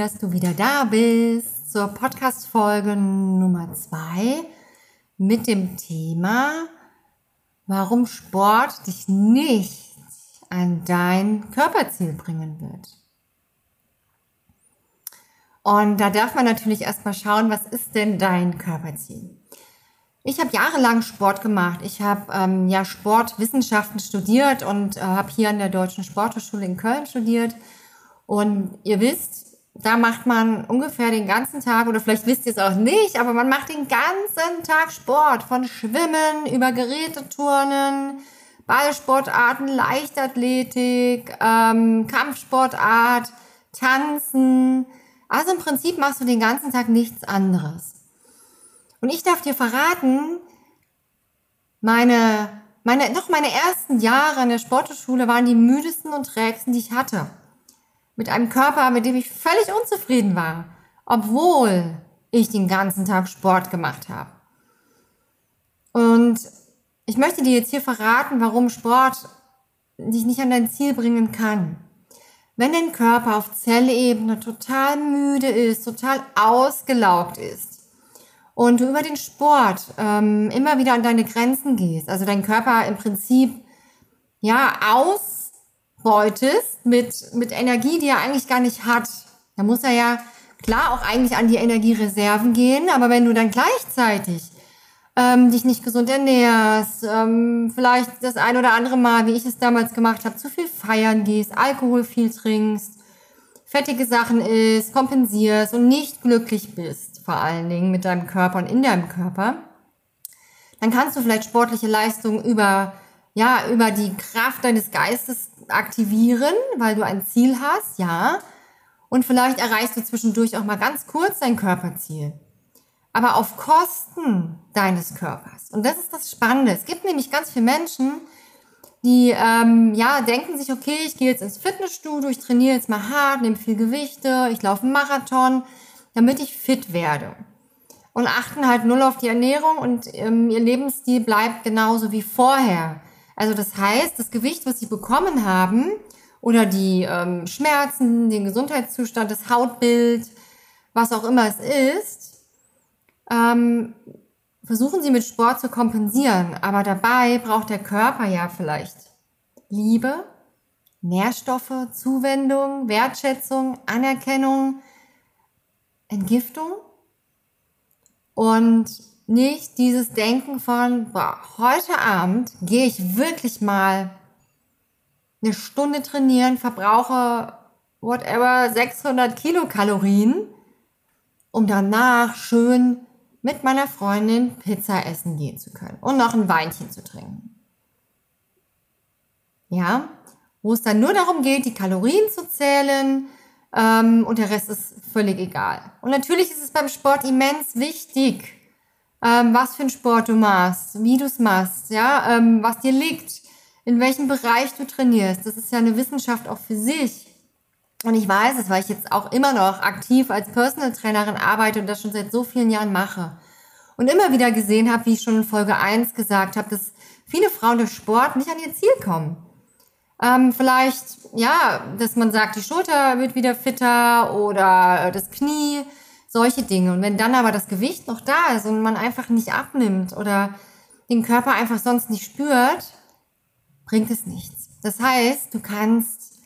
Dass du wieder da bist zur Podcast-Folge Nummer zwei mit dem Thema, warum Sport dich nicht an dein Körperziel bringen wird. Und da darf man natürlich erstmal schauen, was ist denn dein Körperziel? Ich habe jahrelang Sport gemacht. Ich habe ähm, ja Sportwissenschaften studiert und äh, habe hier an der Deutschen Sporthochschule in Köln studiert und ihr wisst, da macht man ungefähr den ganzen Tag, oder vielleicht wisst ihr es auch nicht, aber man macht den ganzen Tag Sport. Von Schwimmen über Geräteturnen, Ballsportarten, Leichtathletik, ähm, Kampfsportart, Tanzen. Also im Prinzip machst du den ganzen Tag nichts anderes. Und ich darf dir verraten, meine, meine, noch meine ersten Jahre an der Sportschule waren die müdesten und trägsten, die ich hatte mit einem Körper, mit dem ich völlig unzufrieden war, obwohl ich den ganzen Tag Sport gemacht habe. Und ich möchte dir jetzt hier verraten, warum Sport dich nicht an dein Ziel bringen kann. Wenn dein Körper auf Zellebene total müde ist, total ausgelaugt ist und du über den Sport ähm, immer wieder an deine Grenzen gehst, also dein Körper im Prinzip ja aus beutest mit, mit Energie, die er eigentlich gar nicht hat. Da muss er ja klar auch eigentlich an die Energiereserven gehen, aber wenn du dann gleichzeitig ähm, dich nicht gesund ernährst, ähm, vielleicht das ein oder andere Mal, wie ich es damals gemacht habe, zu viel feiern gehst, Alkohol viel trinkst, fettige Sachen isst, kompensierst und nicht glücklich bist, vor allen Dingen mit deinem Körper und in deinem Körper, dann kannst du vielleicht sportliche Leistungen über ja, über die Kraft deines Geistes aktivieren, weil du ein Ziel hast, ja. Und vielleicht erreichst du zwischendurch auch mal ganz kurz dein Körperziel. Aber auf Kosten deines Körpers. Und das ist das Spannende. Es gibt nämlich ganz viele Menschen, die ähm, ja denken sich, okay, ich gehe jetzt ins Fitnessstudio, ich trainiere jetzt mal hart, nehme viel Gewichte, ich laufe einen Marathon, damit ich fit werde. Und achten halt null auf die Ernährung und ähm, ihr Lebensstil bleibt genauso wie vorher. Also das heißt, das Gewicht, was sie bekommen haben, oder die ähm, Schmerzen, den Gesundheitszustand, das Hautbild, was auch immer es ist, ähm, versuchen sie mit Sport zu kompensieren. Aber dabei braucht der Körper ja vielleicht Liebe, Nährstoffe, Zuwendung, Wertschätzung, Anerkennung, Entgiftung. Und nicht dieses Denken von, boah, heute Abend gehe ich wirklich mal eine Stunde trainieren, verbrauche whatever 600 Kilokalorien, um danach schön mit meiner Freundin Pizza essen gehen zu können und noch ein Weinchen zu trinken. Ja, wo es dann nur darum geht, die Kalorien zu zählen ähm, und der Rest ist völlig egal. Und natürlich ist es beim Sport immens wichtig, ähm, was für einen Sport du machst, wie du es machst, ja, ähm, was dir liegt, in welchem Bereich du trainierst. Das ist ja eine Wissenschaft auch für sich. Und ich weiß es, weil ich jetzt auch immer noch aktiv als Personal Trainerin arbeite und das schon seit so vielen Jahren mache. Und immer wieder gesehen habe, wie ich schon in Folge 1 gesagt habe, dass viele Frauen durch Sport nicht an ihr Ziel kommen. Ähm, vielleicht, ja, dass man sagt, die Schulter wird wieder fitter oder das Knie, solche Dinge. Und wenn dann aber das Gewicht noch da ist und man einfach nicht abnimmt oder den Körper einfach sonst nicht spürt, bringt es nichts. Das heißt, du kannst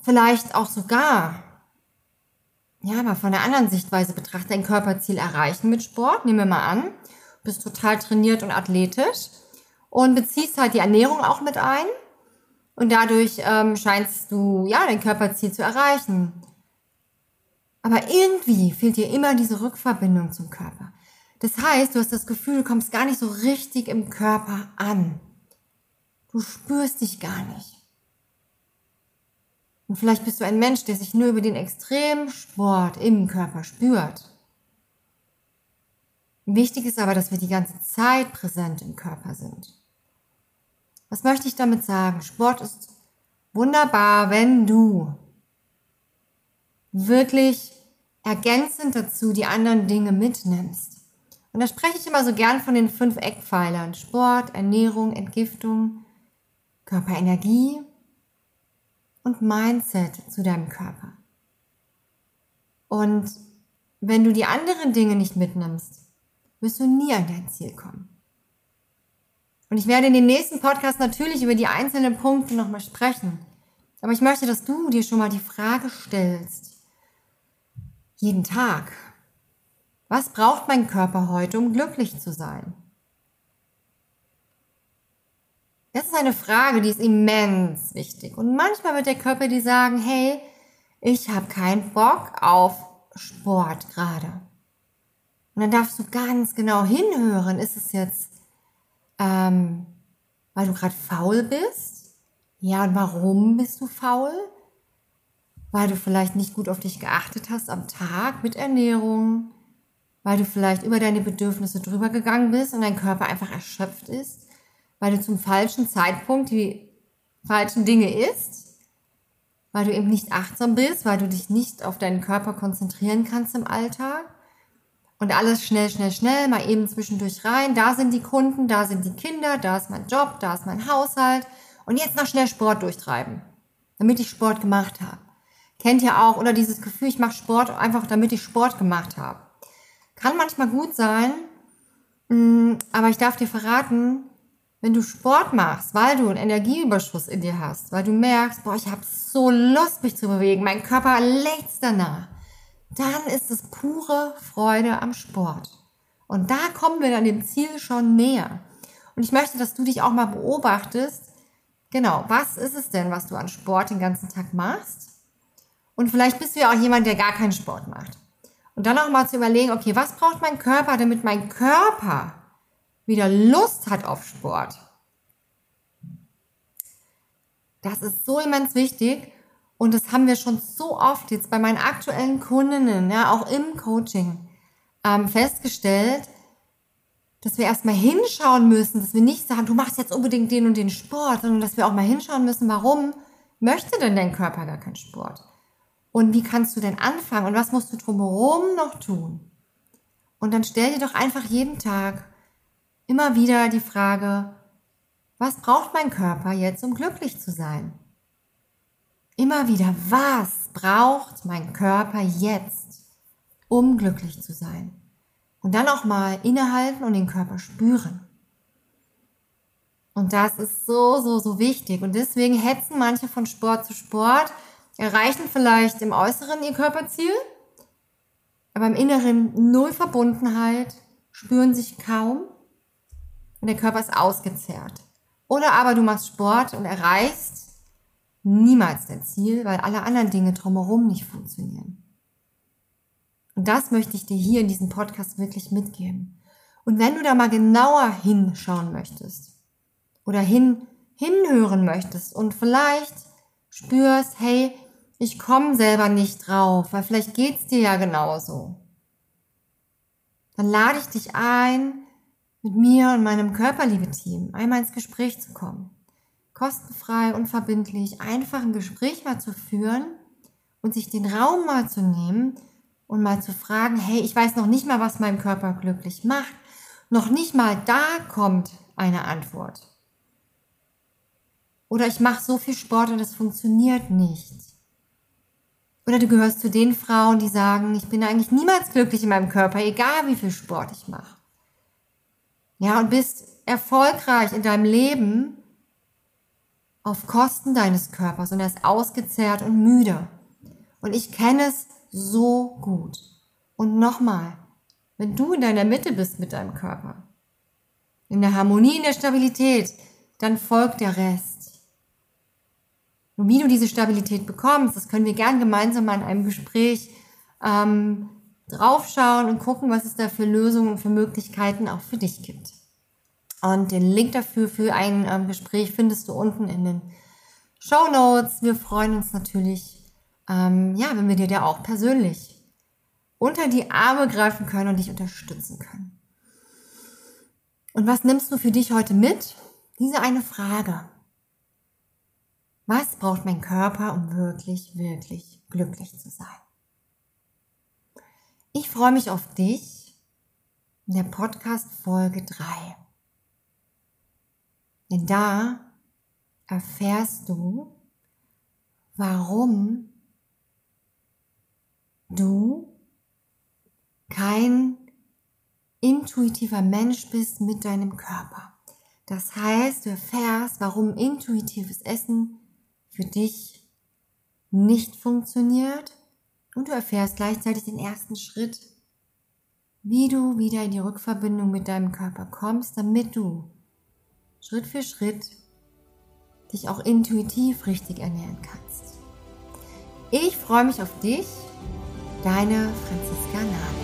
vielleicht auch sogar, ja, mal von der anderen Sichtweise betrachten, dein Körperziel erreichen mit Sport. Nehmen wir mal an, bist total trainiert und athletisch und beziehst halt die Ernährung auch mit ein. Und dadurch ähm, scheinst du, ja, dein Körperziel zu erreichen. Aber irgendwie fehlt dir immer diese Rückverbindung zum Körper. Das heißt, du hast das Gefühl, du kommst gar nicht so richtig im Körper an. Du spürst dich gar nicht. Und vielleicht bist du ein Mensch, der sich nur über den Extremsport im Körper spürt. Wichtig ist aber, dass wir die ganze Zeit präsent im Körper sind. Was möchte ich damit sagen? Sport ist wunderbar, wenn du wirklich ergänzend dazu die anderen Dinge mitnimmst. Und da spreche ich immer so gern von den fünf Eckpfeilern. Sport, Ernährung, Entgiftung, Körperenergie und Mindset zu deinem Körper. Und wenn du die anderen Dinge nicht mitnimmst, wirst du nie an dein Ziel kommen. Und ich werde in den nächsten Podcast natürlich über die einzelnen Punkte nochmal sprechen. Aber ich möchte, dass du dir schon mal die Frage stellst, jeden Tag, was braucht mein Körper heute, um glücklich zu sein? Das ist eine Frage, die ist immens wichtig. Und manchmal wird der Körper dir sagen, hey, ich habe keinen Bock auf Sport gerade. Und dann darfst du ganz genau hinhören, ist es jetzt, ähm, weil du gerade faul bist? Ja, und warum bist du faul? Weil du vielleicht nicht gut auf dich geachtet hast am Tag mit Ernährung, weil du vielleicht über deine Bedürfnisse drüber gegangen bist und dein Körper einfach erschöpft ist weil du zum falschen Zeitpunkt die falschen Dinge isst, weil du eben nicht achtsam bist, weil du dich nicht auf deinen Körper konzentrieren kannst im Alltag und alles schnell, schnell, schnell, mal eben zwischendurch rein. Da sind die Kunden, da sind die Kinder, da ist mein Job, da ist mein Haushalt und jetzt noch schnell Sport durchtreiben, damit ich Sport gemacht habe. Kennt ihr auch oder dieses Gefühl, ich mache Sport einfach, damit ich Sport gemacht habe. Kann manchmal gut sein, mm, aber ich darf dir verraten, wenn du Sport machst, weil du einen Energieüberschuss in dir hast, weil du merkst, boah, ich habe so Lust, mich zu bewegen, mein Körper lechzt danach, dann ist es pure Freude am Sport. Und da kommen wir dann dem Ziel schon näher. Und ich möchte, dass du dich auch mal beobachtest, genau, was ist es denn, was du an Sport den ganzen Tag machst? Und vielleicht bist du ja auch jemand, der gar keinen Sport macht. Und dann auch mal zu überlegen, okay, was braucht mein Körper, damit mein Körper wieder Lust hat auf Sport. Das ist so immens wichtig und das haben wir schon so oft jetzt bei meinen aktuellen Kundinnen, ja, auch im Coaching, ähm, festgestellt, dass wir erstmal hinschauen müssen, dass wir nicht sagen, du machst jetzt unbedingt den und den Sport, sondern dass wir auch mal hinschauen müssen, warum möchte denn dein Körper gar keinen Sport? Und wie kannst du denn anfangen und was musst du drumherum noch tun? Und dann stell dir doch einfach jeden Tag immer wieder die Frage, was braucht mein Körper jetzt, um glücklich zu sein? Immer wieder, was braucht mein Körper jetzt, um glücklich zu sein? Und dann auch mal innehalten und den Körper spüren. Und das ist so, so, so wichtig. Und deswegen hetzen manche von Sport zu Sport, erreichen vielleicht im Äußeren ihr Körperziel, aber im Inneren null Verbundenheit, spüren sich kaum und der Körper ist ausgezehrt. Oder aber du machst Sport und erreichst niemals dein Ziel, weil alle anderen Dinge drumherum nicht funktionieren. Und das möchte ich dir hier in diesem Podcast wirklich mitgeben. Und wenn du da mal genauer hinschauen möchtest oder hin, hinhören möchtest und vielleicht spürst, hey, ich komme selber nicht drauf, weil vielleicht geht's dir ja genauso. Dann lade ich dich ein, mit mir und meinem Körperliebe-Team einmal ins Gespräch zu kommen. Kostenfrei, unverbindlich, einfach ein Gespräch mal zu führen und sich den Raum mal zu nehmen und mal zu fragen, hey, ich weiß noch nicht mal, was meinen Körper glücklich macht. Noch nicht mal da kommt eine Antwort. Oder ich mache so viel Sport und es funktioniert nicht. Oder du gehörst zu den Frauen, die sagen, ich bin eigentlich niemals glücklich in meinem Körper, egal wie viel Sport ich mache. Ja, und bist erfolgreich in deinem Leben auf Kosten deines Körpers und er ist ausgezehrt und müde. Und ich kenne es so gut. Und nochmal, wenn du in deiner Mitte bist mit deinem Körper, in der Harmonie, in der Stabilität, dann folgt der Rest. Und wie du diese Stabilität bekommst, das können wir gern gemeinsam mal in einem Gespräch ähm, draufschauen und gucken, was es da für Lösungen und für Möglichkeiten auch für dich gibt. Und den Link dafür für ein ähm, Gespräch findest du unten in den Show Notes. Wir freuen uns natürlich, ähm, ja, wenn wir dir da auch persönlich unter die Arme greifen können und dich unterstützen können. Und was nimmst du für dich heute mit? Diese eine Frage. Was braucht mein Körper, um wirklich, wirklich glücklich zu sein? Ich freue mich auf dich in der Podcast Folge 3. Denn da erfährst du, warum du kein intuitiver Mensch bist mit deinem Körper. Das heißt, du erfährst, warum intuitives Essen für dich nicht funktioniert und du erfährst gleichzeitig den ersten Schritt, wie du wieder in die Rückverbindung mit deinem Körper kommst, damit du Schritt für Schritt dich auch intuitiv richtig ernähren kannst. Ich freue mich auf dich, deine Franziska Nahl.